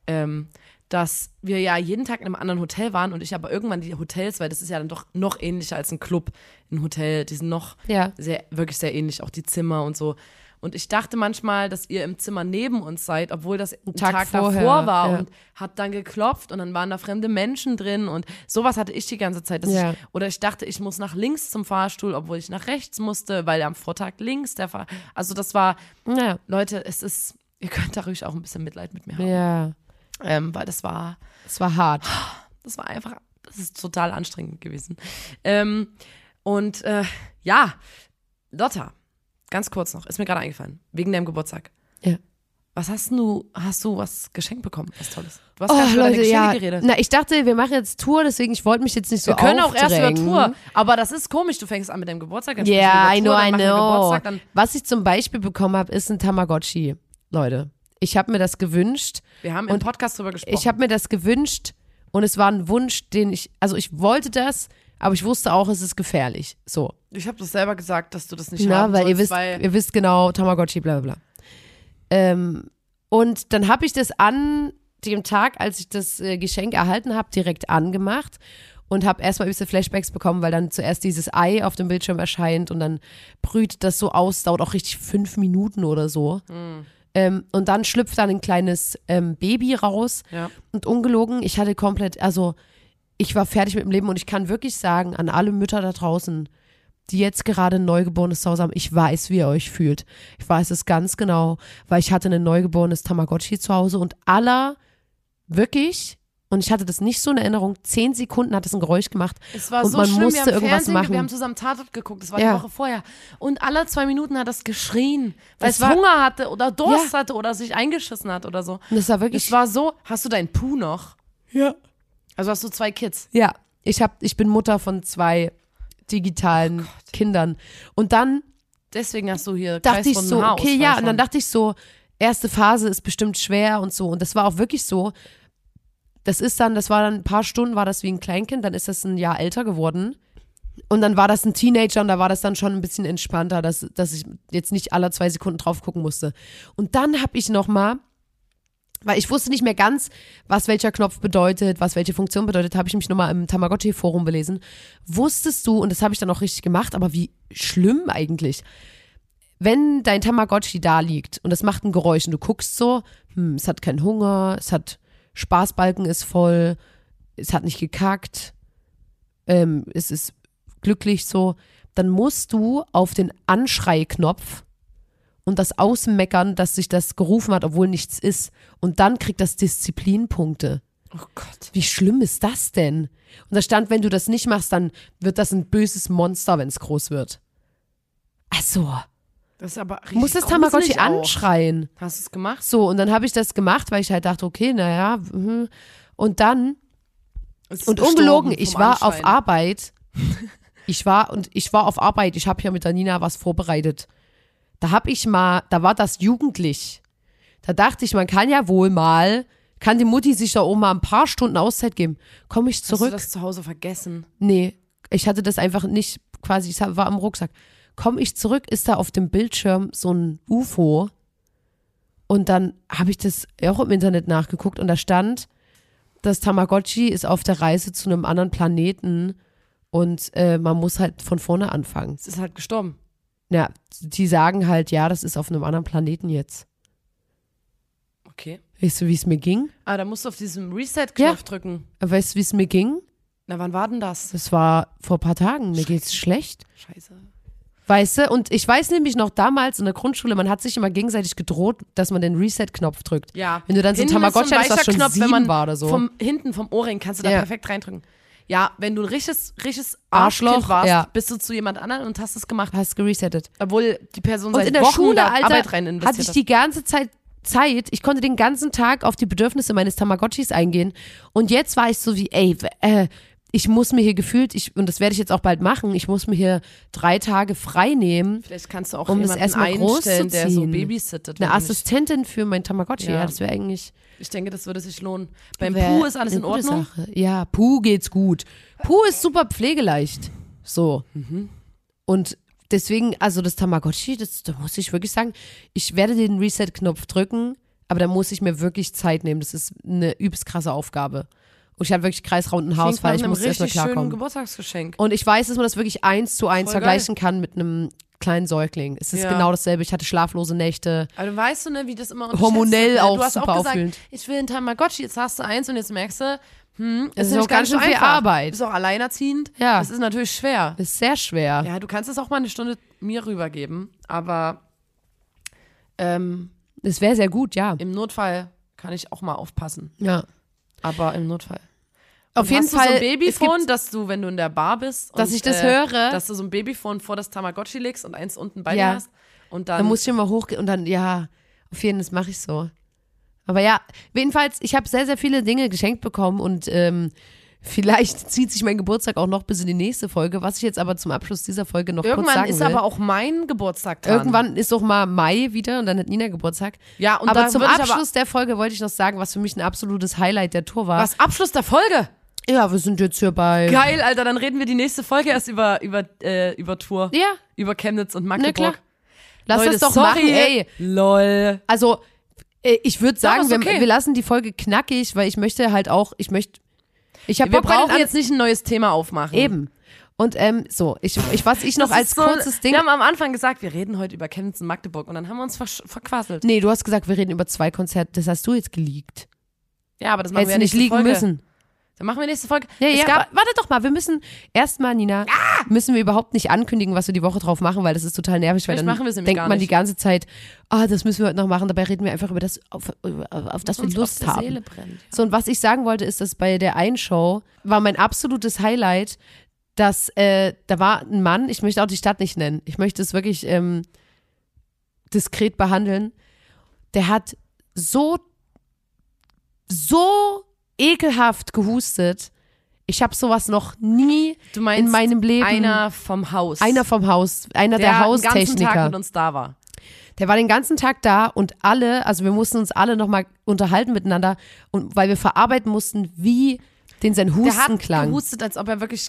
ähm, dass wir ja jeden Tag in einem anderen Hotel waren und ich aber irgendwann die Hotels, weil das ist ja dann doch noch ähnlicher als ein Club, ein Hotel, die sind noch Ja. sehr, wirklich sehr ähnlich, auch die Zimmer und so. Und ich dachte manchmal, dass ihr im Zimmer neben uns seid, obwohl das ein Tag Tag, vorher, davor war ja. und hab dann geklopft und dann waren da fremde Menschen drin und sowas hatte ich die ganze Zeit. Ja. ich, oder ich dachte, ich muss nach links zum Fahrstuhl, obwohl ich nach rechts musste, weil am Vortag links der Fahr. Also das war, Ja. Leute, es ist, ihr könnt da ruhig auch ein bisschen Mitleid mit mir haben. Ja. Ähm, weil das war, Es war hart. das war einfach, das ist total anstrengend gewesen. Ähm, und äh, ja, Lotta, ganz kurz noch, ist mir gerade eingefallen, wegen deinem Geburtstag. Ja. Was hast du, hast du was geschenkt bekommen, was Tolles? Du hast Oh, nicht über deine Leute, Geschenke ja. geredet. Na, ich dachte, wir machen jetzt Tour, deswegen ich wollte mich jetzt nicht so wir können auch erst über aufdrängen. Tour, aber das ist komisch, du fängst an mit deinem Geburtstag, Ja, I sprechen wir know, I Tour, wir know. Was ich zum Beispiel bekommen habe, ist ein Tamagotchi. Leute, ich habe mir das gewünscht. wir haben im Podcast drüber gesprochen. Ich habe mir das gewünscht und es war ein Wunsch, den ich, also ich wollte das, aber ich wusste auch, es ist gefährlich. So. Ich habe das selber gesagt, dass du das nicht Na, haben weil sollst, ihr wisst, weil ihr wisst genau, Tamagotchi, bla bla bla. Ähm, und dann habe ich das an dem Tag, als ich das äh, Geschenk erhalten habe, direkt angemacht. und habe erstmal bisschen Flashbacks bekommen, weil dann zuerst dieses Ei auf dem Bildschirm erscheint und dann brüht das so aus, dauert auch richtig fünf Minuten oder so. Mhm. Ähm, und dann schlüpft dann ein kleines ähm, Baby raus Ja. und ungelogen, ich hatte komplett, also ich war fertig mit dem Leben und ich kann wirklich sagen an alle Mütter da draußen, die jetzt gerade ein neugeborenes Zuhause haben, ich weiß, wie ihr euch fühlt. Ich weiß es ganz genau, weil ich hatte ein neugeborenes Tamagotchi zu Hause und aller wirklich, und ich hatte das nicht so in Erinnerung, zehn Sekunden hat es ein Geräusch gemacht Es war und so man schlimm, musste wir haben irgendwas Fernsehen, machen. Wir haben zusammen Tatort geguckt, das war Ja. die Woche vorher. Und alle zwei Minuten hat das geschrien, weil es war- Hunger hatte oder Durst Ja. hatte oder sich eingeschissen hat oder so. Und das war wirklich, Es war so, hast du deinen Puh noch? ja. Also hast du zwei Kids. Ja, ich, hab, ich bin Mutter von zwei digitalen Kindern. Und dann Deswegen hast du hier dachte ich so, Haarausfall okay, ja, und dann dachte ich so, erste Phase ist bestimmt schwer und so. Und das war auch wirklich so. Das ist dann, das war dann ein paar Stunden, war das wie ein Kleinkind, dann ist das ein Jahr älter geworden. Und dann war das ein Teenager und da war das dann schon ein bisschen entspannter, dass, dass ich jetzt nicht alle zwei Sekunden drauf gucken musste. Und dann habe ich noch mal, weil ich wusste nicht mehr ganz, was welcher Knopf bedeutet, was welche Funktion bedeutet, habe ich mich nochmal im Tamagotchi-Forum belesen. Wusstest du, und das habe ich dann auch richtig gemacht, aber wie schlimm eigentlich, wenn dein Tamagotchi da liegt und es macht ein Geräusch und du guckst so, hm, es hat keinen Hunger, es hat Spaßbalken ist voll, es hat nicht gekackt, ähm, es ist glücklich so, dann musst du auf den Anschreiknopf und das Ausmeckern, dass sich das gerufen hat, obwohl nichts ist. Und dann kriegt das Disziplinpunkte. Oh Gott. Wie schlimm ist das denn? Und da stand, wenn du das nicht machst, dann wird das ein böses Monster, wenn es groß wird. Also, Das ist aber richtig musst das Tamagotchi anschreien. Hast du es gemacht? So, und dann habe ich das gemacht, weil ich halt dachte, okay, naja. mhm. Und dann, und ungelogen, ich war auf. Arbeit. [LAUGHS] Ich war, und ich war auf Arbeit, ich habe hier mit der Nina was vorbereitet. Da habe ich mal, da war das jugendlich. Da dachte ich, man kann ja wohl mal, kann die Mutti sich da oben mal ein paar Stunden Auszeit geben. Komme ich Hast du zurück? das zu Hause vergessen? Nee, ich hatte das einfach nicht quasi, ich war am Rucksack. Komme ich zurück, ist da auf dem Bildschirm so ein UFO. Und dann habe ich das auch im Internet nachgeguckt und da stand, das Tamagotchi ist auf der Reise zu einem anderen Planeten und äh, man muss halt von vorne anfangen. Es ist halt gestorben. Ja, die sagen halt, ja, das ist auf einem anderen Planeten jetzt. Okay. Weißt du, wie es mir ging? Ah, da musst du auf diesen Reset-Knopf Ja. drücken. Weißt du, wie es mir ging? Na, wann war denn das? Das war vor ein paar Tagen. Mir geht's schlecht. Scheiße. Weißt du, und ich weiß nämlich noch damals in der Grundschule, man hat sich immer gegenseitig gedroht, dass man den Reset-Knopf drückt. Ja. Wenn du dann so ein Tamagotchi hattest, was schon Knopf, sieben wenn man war oder so. Vom, hinten vom Ohrring kannst du da Ja. perfekt reindrücken. Ja, wenn du ein richtiges, richtiges Arschloch, Arschloch warst, ja. bist du zu jemand anderem und hast es gemacht. Hast geresettet. Obwohl die Person Und seit in der Wochen Schule, da Alter, Arbeit rein investiert hatte ich die ganze Zeit Zeit. Ich konnte den ganzen Tag auf die Bedürfnisse meines Tamagotchis eingehen. Und jetzt war ich so wie, ey, äh, ich muss mir hier gefühlt, ich, und das werde ich jetzt auch bald machen, ich muss mir hier drei Tage frei nehmen. Vielleicht kannst du auch Um das jemanden erstmal einstellen, der so babysittet. Eine Assistentin für mein Tamagotchi, ja, Ja. das wäre eigentlich. Ich denke, das würde sich lohnen. Beim Puh ist alles in Ordnung. Sache. Ja, Puh geht's gut. Puh ist super pflegeleicht. So. Mhm. Und deswegen, also das Tamagotchi, das, da muss ich wirklich sagen, ich werde den Reset-Knopf drücken, aber da muss ich mir wirklich Zeit nehmen. Das ist eine übelst krasse Aufgabe. Und ich habe wirklich kreisrunden Haarausfall, nach ich einem muss erstmal klarkommen. Geburtstagsgeschenk. Und ich weiß, dass man das wirklich eins zu eins Voll vergleichen kann mit einem kleinen Säugling. Es ist Ja. genau dasselbe. Ich hatte schlaflose Nächte. Aber du weißt du, ne, wie das immer Hormonell ne? auch Du hast super auch gesagt, auffühlend. ich will ein Tamagotchi, jetzt hast du eins und jetzt merkst du, hm, Es ist auch ganz schön viel einfach. Arbeit. Du bist auch alleinerziehend. Ja. Das ist natürlich schwer. Das ist sehr schwer. Ja, du kannst es auch mal eine Stunde mir rübergeben, aber ähm, Das wäre sehr gut, ja. im Notfall kann ich auch mal aufpassen. Ja. Aber im Notfall. Auf Und jeden hast Fall. Du so ein Babyphone, dass du, wenn du in der Bar bist, Dass und, ich das äh, höre. dass du so ein Babyphone vor das Tamagotchi legst und eins unten bei Ja. dir hast. Und dann, Dann muss ich immer hochgehen und dann, ja, auf jeden Fall, das mache ich so. Aber ja, jedenfalls, ich habe sehr, sehr viele Dinge geschenkt bekommen und ähm, vielleicht zieht sich mein Geburtstag auch noch bis in die nächste Folge, was ich jetzt aber zum Abschluss dieser Folge noch kurz irgendwann sagen ist will. aber auch mein Geburtstag dran. Irgendwann ist auch mal Mai wieder und dann hat Nina Geburtstag. Ja, und aber zum ich aber- Abschluss der Folge wollte ich noch sagen, was für mich ein absolutes Highlight der Tour war. Was? Abschluss der Folge? Ja, wir sind jetzt hier bei. Geil, Alter, dann reden wir die nächste Folge erst über, über, äh, über Tour. Ja, Über Chemnitz und na Magdeburg. klar. Lass Leute, das doch sorry. machen, ey. Lol. Also, äh, ich würde sagen, ist wir, okay. wir lassen die Folge knackig, weil ich möchte halt auch, ich möchte, Ich hab Wir Bock brauchen jetzt nicht ein neues Thema aufmachen. Eben. Und ähm, so, ich, ich, was ich noch Das als so, kurzes Ding. Wir haben am Anfang gesagt, wir reden heute über Chemnitz und Magdeburg und dann haben wir uns verquasselt. Nee, du hast gesagt, wir reden über zwei Konzerte. Das hast du jetzt geleakt. Ja, aber das machen Hättest wir du nicht liegen Folge. müssen. Dann machen wir nächste Folge. Ja, es ja, gab, wa- warte doch mal, wir müssen erstmal, Nina, müssen wir überhaupt nicht ankündigen, was wir die Woche drauf machen, weil das ist total nervig, weil Vielleicht dann machen wir es nämlich denkt man die ganze Zeit, ah, das müssen wir heute noch machen, dabei reden wir einfach über das, auf, auf, das wir Lust haben. Seele brennt. So, und was ich sagen wollte, ist, dass bei der einen Show war mein absolutes Highlight, dass äh, da war ein Mann, ich möchte auch die Stadt nicht nennen, ich möchte es wirklich ähm, diskret behandeln, der hat so, so ekelhaft gehustet. Ich habe sowas noch nie Du meinst in meinem Leben. einer vom Haus. einer vom Haus, einer der, der den ganzen Tag Haustechniker. mit uns da war. Der war den ganzen Tag da und alle, also wir mussten uns alle nochmal unterhalten miteinander und weil wir verarbeiten mussten, wie den sein Husten Der hat klang. gehustet, als ob er wirklich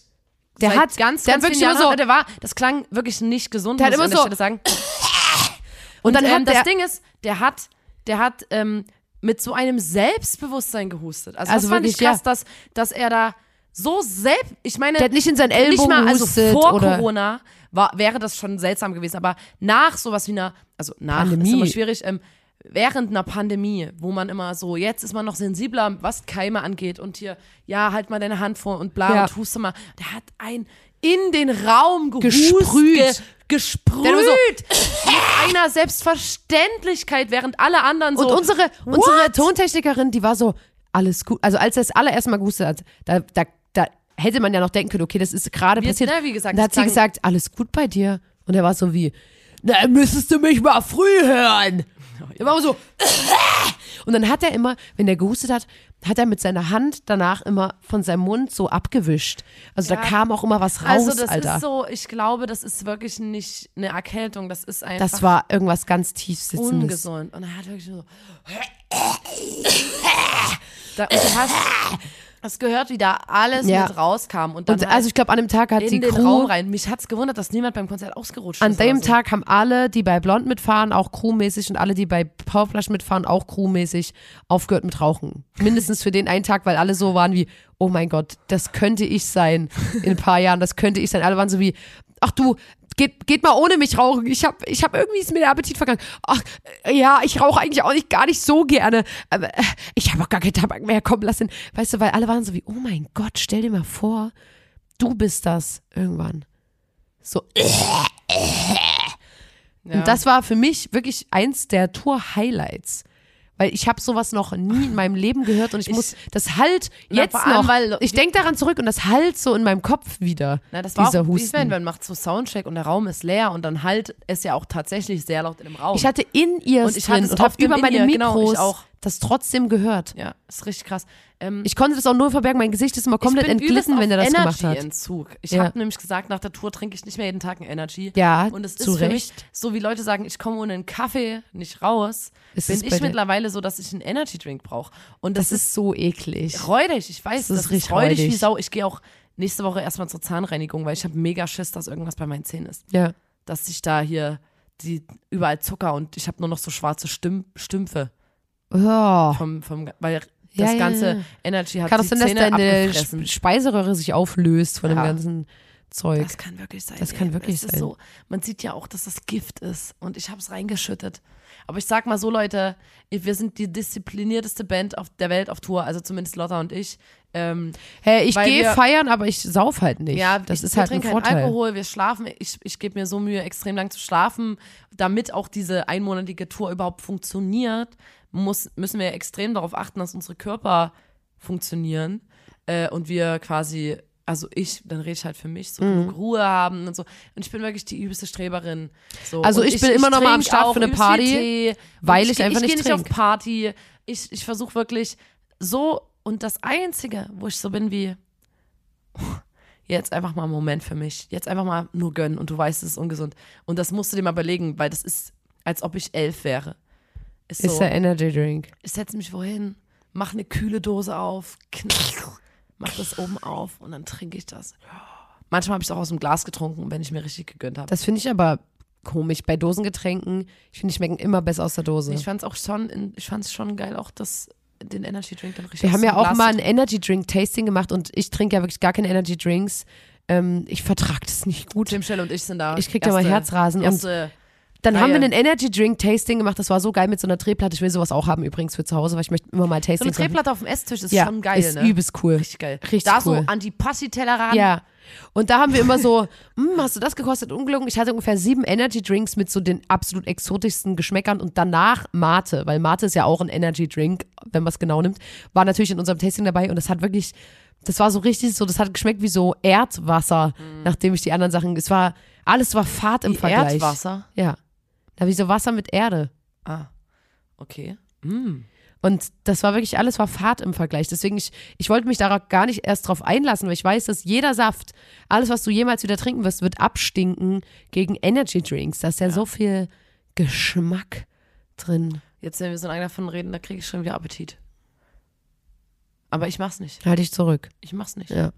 Der seit hat- ganz, der hat ganz wirklich vielen immer so- der war, das klang wirklich nicht gesund, Der hat immer der so- sagen. [COUGHS] und dann ähm, hat das der, Ding ist, der hat, der hat ähm, mit so einem Selbstbewusstsein gehustet. Also, Also das fand ich krass, ja. dass, dass er da so selbst, ich meine, der hat nicht in seinen nicht Ellbogen mal, also vor oder Corona war, wäre das schon seltsam gewesen, aber nach sowas wie einer, also nach Pandemie. ist immer schwierig, ähm, während einer Pandemie, wo man immer so, jetzt ist man noch sensibler, was Keime angeht und hier, ja, halt mal deine Hand vor und bla Ja. und huste mal. Der hat ein in den Raum gehust, Gesprüht. Ge, gesprüht. So- mit einer Selbstverständlichkeit, während alle anderen so. und unsere unsere? Tontechnikerin, die war so alles gut. Also als er das allererste Mal gehustet hat, da, da, da hätte man ja noch denken können, okay, das ist gerade Wie- passiert. ne, wie gesagt, da hat sie gesagt, alles gut bei dir. Und er war so wie, na, müsstest du mich mal früh hören. Er war so. [CLEARS THROAT] Und dann hat er immer, wenn er gehustet hat, hat er mit seiner Hand danach immer von seinem Mund so abgewischt. Also da kam auch immer was raus, also das Alter. ist so, ich glaube, das ist wirklich nicht eine Erkältung, das ist einfach das war irgendwas ganz tiefsitzendes. ungesund. Und er hat wirklich so. [CLEARS THROAT] Da, und du hast das gehört, wie da alles Ja. mit rauskam. Und dann Und halt also ich glaube, an dem Tag hat in die den Crew Raum rein. Mich hat's gewundert, dass niemand beim Konzert ausgerutscht An ist. dem oder so. Tag haben alle, die bei Blond mitfahren, auch crewmäßig und alle, die bei Powerflash mitfahren, auch crewmäßig aufgehört mit Rauchen. Mindestens für den einen Tag, weil alle so waren wie, oh mein Gott, das könnte ich sein in ein paar Jahren, das könnte ich sein. Alle waren so wie, ach du, geht, geht mal ohne mich rauchen. Ich habe ich hab irgendwie ist mir der Appetit vergangen. Ach, äh, ja, ich rauche eigentlich auch nicht gar nicht so gerne. Aber äh, ich habe auch gar keinen Tabak mehr. Komm, lass ihn. Weißt du, weil alle waren so wie, oh mein Gott, stell dir mal vor, du bist das irgendwann. So, Ja. und das war für mich wirklich eins der Tour-Highlights. Weil ich habe sowas noch nie in meinem Leben gehört und ich, Ich- muss, das halt jetzt allem, noch, weil- ich denke daran zurück und das halt so in meinem Kopf wieder, Na, das war dieser auch, Husten. Meine, man macht so Soundcheck und der Raum ist leer und dann halt ist ja auch tatsächlich sehr laut in dem Raum. Ich hatte in ihr Und ich drin hatte es und auf habe über meine genau, Mikros auch. Das trotzdem gehört. ja, ist richtig krass. Ähm, Ich konnte das auch nur verbergen, mein Gesicht ist immer komplett ich bin entglitten, wenn er das gemacht hat. Energy-Entzug. Ich Ja. habe nämlich gesagt, nach der Tour trinke ich nicht mehr jeden Tag ein Energy. Ja, Und es ist zu für mich Recht. so, wie Leute sagen, ich komme ohne einen Kaffee nicht raus. Ist bin es bei ich mittlerweile so, dass ich einen Energy-Drink brauche. Und das, Das ist so eklig. ist räudig. Ich weiß, Das das, ist ist, richtig räudig wie. Sau. Ich gehe auch nächste Woche erstmal zur Zahnreinigung, weil ich habe mega Schiss, dass irgendwas bei meinen Zähnen ist. Ja. Dass sich da hier die überall Zucker und ich habe nur noch so schwarze Stüm Stümpfe Oh. vom, vom weil das ja, ganze ja. Energy hat Kann das die sein, dass Zähne deine Speiseröhre sich auflöst von dem ganzen Zeug? Das kann wirklich sein. Das kann ey. wirklich Es ist sein. So, man sieht ja auch, dass das Gift ist und ich habe es reingeschüttet. Aber ich sag mal so, Leute, wir sind die disziplinierteste Band auf der Welt auf Tour, also zumindest Lotta und ich. Ähm, Hey, ich gehe feiern, aber ich sauf halt nicht. ja, das ich, ist wir halt ein trinken keinen Vorteil. Alkohol, wir schlafen. Ich, ich gebe mir so Mühe, extrem lang zu schlafen, damit auch diese einmonatige Tour überhaupt funktioniert. Muss, müssen wir extrem darauf achten, dass unsere Körper funktionieren äh, und wir quasi, also ich, dann rede ich halt für mich, so Mhm. genug Ruhe haben und so. Und ich bin wirklich die übelste Streberin. So. Also und ich bin immer noch mal am Start für eine Party, weil ich geh- einfach ich nicht gehe nicht auf. Party. Ich, ich versuche wirklich so und das Einzige, wo ich so bin wie jetzt einfach mal einen Moment für mich. Jetzt einfach mal nur gönnen und du weißt, es ist ungesund. Und das musst du dir mal überlegen, weil das ist, als ob ich elf wäre. Ist so, Ist der Energy Drink. ich setze mich wohin, mach eine kühle Dose auf, knack, mach das oben auf und dann trinke ich das. Manchmal habe ich es auch aus dem Glas getrunken, wenn ich mir richtig gegönnt habe. Das finde ich aber komisch. Bei Dosengetränken, ich finde, die schmecken immer besser aus der Dose. Ich fand es auch schon, ich fand es schon geil, auch das den Energy Drink dann richtig Wir haben ja auch Glas mal ein Energy Drink Tasting gemacht und ich trinke ja wirklich gar keine Energy Drinks. Ähm, ich vertrage das nicht gut. Tim Schell und ich sind da. Ich krieg da mal Herzrasen Erste, Dann haben wir Reihe. einen Energy Drink Tasting gemacht. Das war so geil mit so einer Drehplatte. Ich will sowas auch haben übrigens für zu Hause, weil ich möchte immer mal so eine Tastings machen. Drehplatte auf dem Esstisch ist Ja, schon geil, ist ne? übelst cool. Richtig geil. Richtig da cool. so an die Passi-Teller ran. Ja. Und da haben wir immer so, [LAUGHS] hm, hast du das gekostet? Ungelogen. Ich hatte ungefähr sieben Energy Drinks mit so den absolut exotischsten Geschmäckern und danach Mate, weil Mate ist ja auch ein Energy Drink, wenn man es genau nimmt, war natürlich in unserem Tasting dabei und das hat wirklich, das war so richtig so, das hat geschmeckt wie so Erdwasser, nachdem ich die anderen Sachen, es war, alles war fad im Wie Vergleich. Erdwasser. Ja. Na, wie so Wasser mit Erde. Ah, okay. Mm. Und das war wirklich, alles war Fahrt im Vergleich. Deswegen, ich, ich wollte mich da gar nicht erst drauf einlassen, weil ich weiß, dass jeder Saft, alles, was du jemals wieder trinken wirst, wird abstinken gegen Energy Drinks. Da ist ja, so viel Geschmack drin. Jetzt, wenn wir so lange davon reden, da kriege ich schon wieder Appetit. Aber ich mach's nicht. Halte ich zurück. Ich mach's nicht. Ja.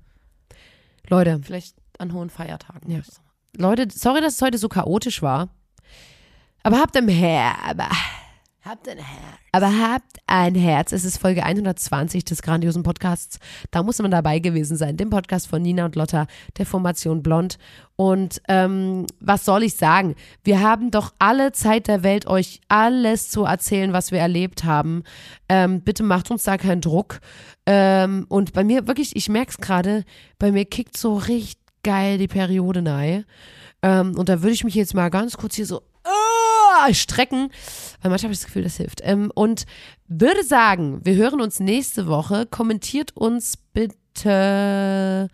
Leute, Vielleicht an hohen Feiertagen. Ja. Leute, sorry, dass es heute so chaotisch war. Aber habt ein Herz. Habt ein Herz. Aber habt ein Herz. Es ist Folge 120 des grandiosen Podcasts. Da muss man dabei gewesen sein. Dem Podcast von Nina und Lotta, der Formation Blond. Und ähm, was soll ich sagen? Wir haben doch alle Zeit der Welt, euch alles zu erzählen, was wir erlebt haben. Ähm, bitte macht uns da keinen Druck. Ähm, und bei mir wirklich, ich merke es gerade, bei mir kickt so richtig geil die Periode nahe. Ähm, und da würde ich mich jetzt mal ganz kurz hier so ah, strecken, weil manchmal habe ich das Gefühl, das hilft. Ähm, und würde sagen, wir hören uns nächste Woche. Kommentiert uns bitte.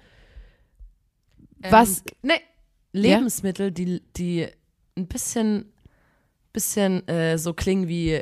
Was? Ähm, ne, Lebensmittel, die, die ein bisschen, bisschen äh, so klingen wie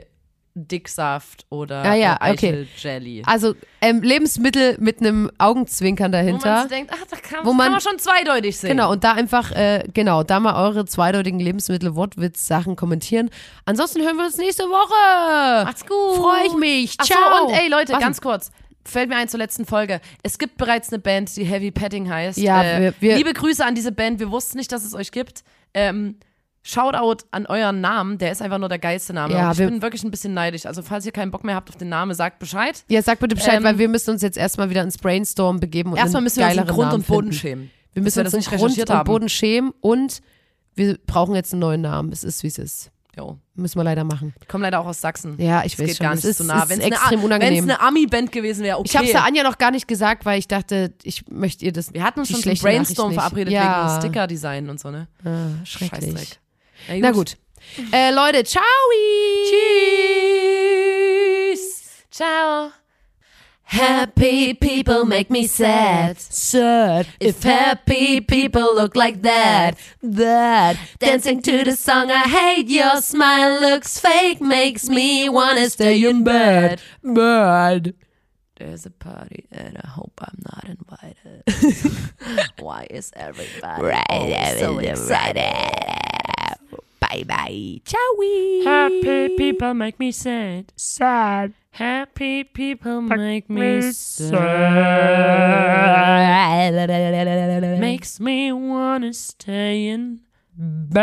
Dicksaft oder Ah ja, äh, okay. Eicheljelly. Also ähm, Lebensmittel mit einem Augenzwinkern Wo man dahinter. denkt, ach, da kann, Wo kann man- man schon zweideutig sehen. Genau, und da einfach, äh, genau, da mal eure zweideutigen Lebensmittel-Wortwitz-Sachen kommentieren. Ansonsten hören wir uns nächste Woche. Macht's gut. Freue ich mich. Ach so, Ciao. und ey Leute, Was ganz kurz. Fällt mir ein zur letzten Folge. Es gibt bereits eine Band, die Heavy Petting heißt. Ja, äh, wir- wir- liebe Grüße an diese Band. Wir wussten nicht, dass es euch gibt. Ähm, Shoutout an euren Namen. Der ist einfach nur der geilste Name. Ja, ich wir- bin wirklich ein bisschen neidisch. Also, falls ihr keinen Bock mehr habt auf den Namen, sagt Bescheid. Ja, sag bitte Bescheid, Ähm, weil wir müssen uns jetzt erstmal wieder ins Brainstorm begeben und Erstmal müssen wir uns in Grund Namen und Boden finden. schämen. Wir müssen wir uns das in nicht Grund recherchiert und haben. Boden schämen und wir brauchen jetzt einen neuen Namen. Es ist, wie es ist. Jo. Müssen wir leider machen. Ich komme leider auch aus Sachsen. Ja, ich Das weiß geht schon. gar es nicht ist, so nah. es Wenn ist es extrem eine, unangenehm. eine Ami-Band gewesen wäre, okay. Ich habe es der Anja noch gar nicht gesagt, weil ich dachte, ich möchte ihr das. wir hatten uns schon zum Brainstorm verabredet ja. wegen Sticker-Design und so, ne? Ah, schrecklich. Scheißdreck. Na gut. Äh, Leute, ciao. Tschüss. Ciao. Happy people make me sad. Sad. If happy people look like that, that dancing to the song I hate, your smile looks fake, makes me wanna stay in bed. Bad. There's a party and I hope I'm not invited. [LAUGHS] Why is everybody always so excited? Bye bye. Ciao. Happy people make me sad. Sad. Happy people make me sad. Makes me wanna stay in bed.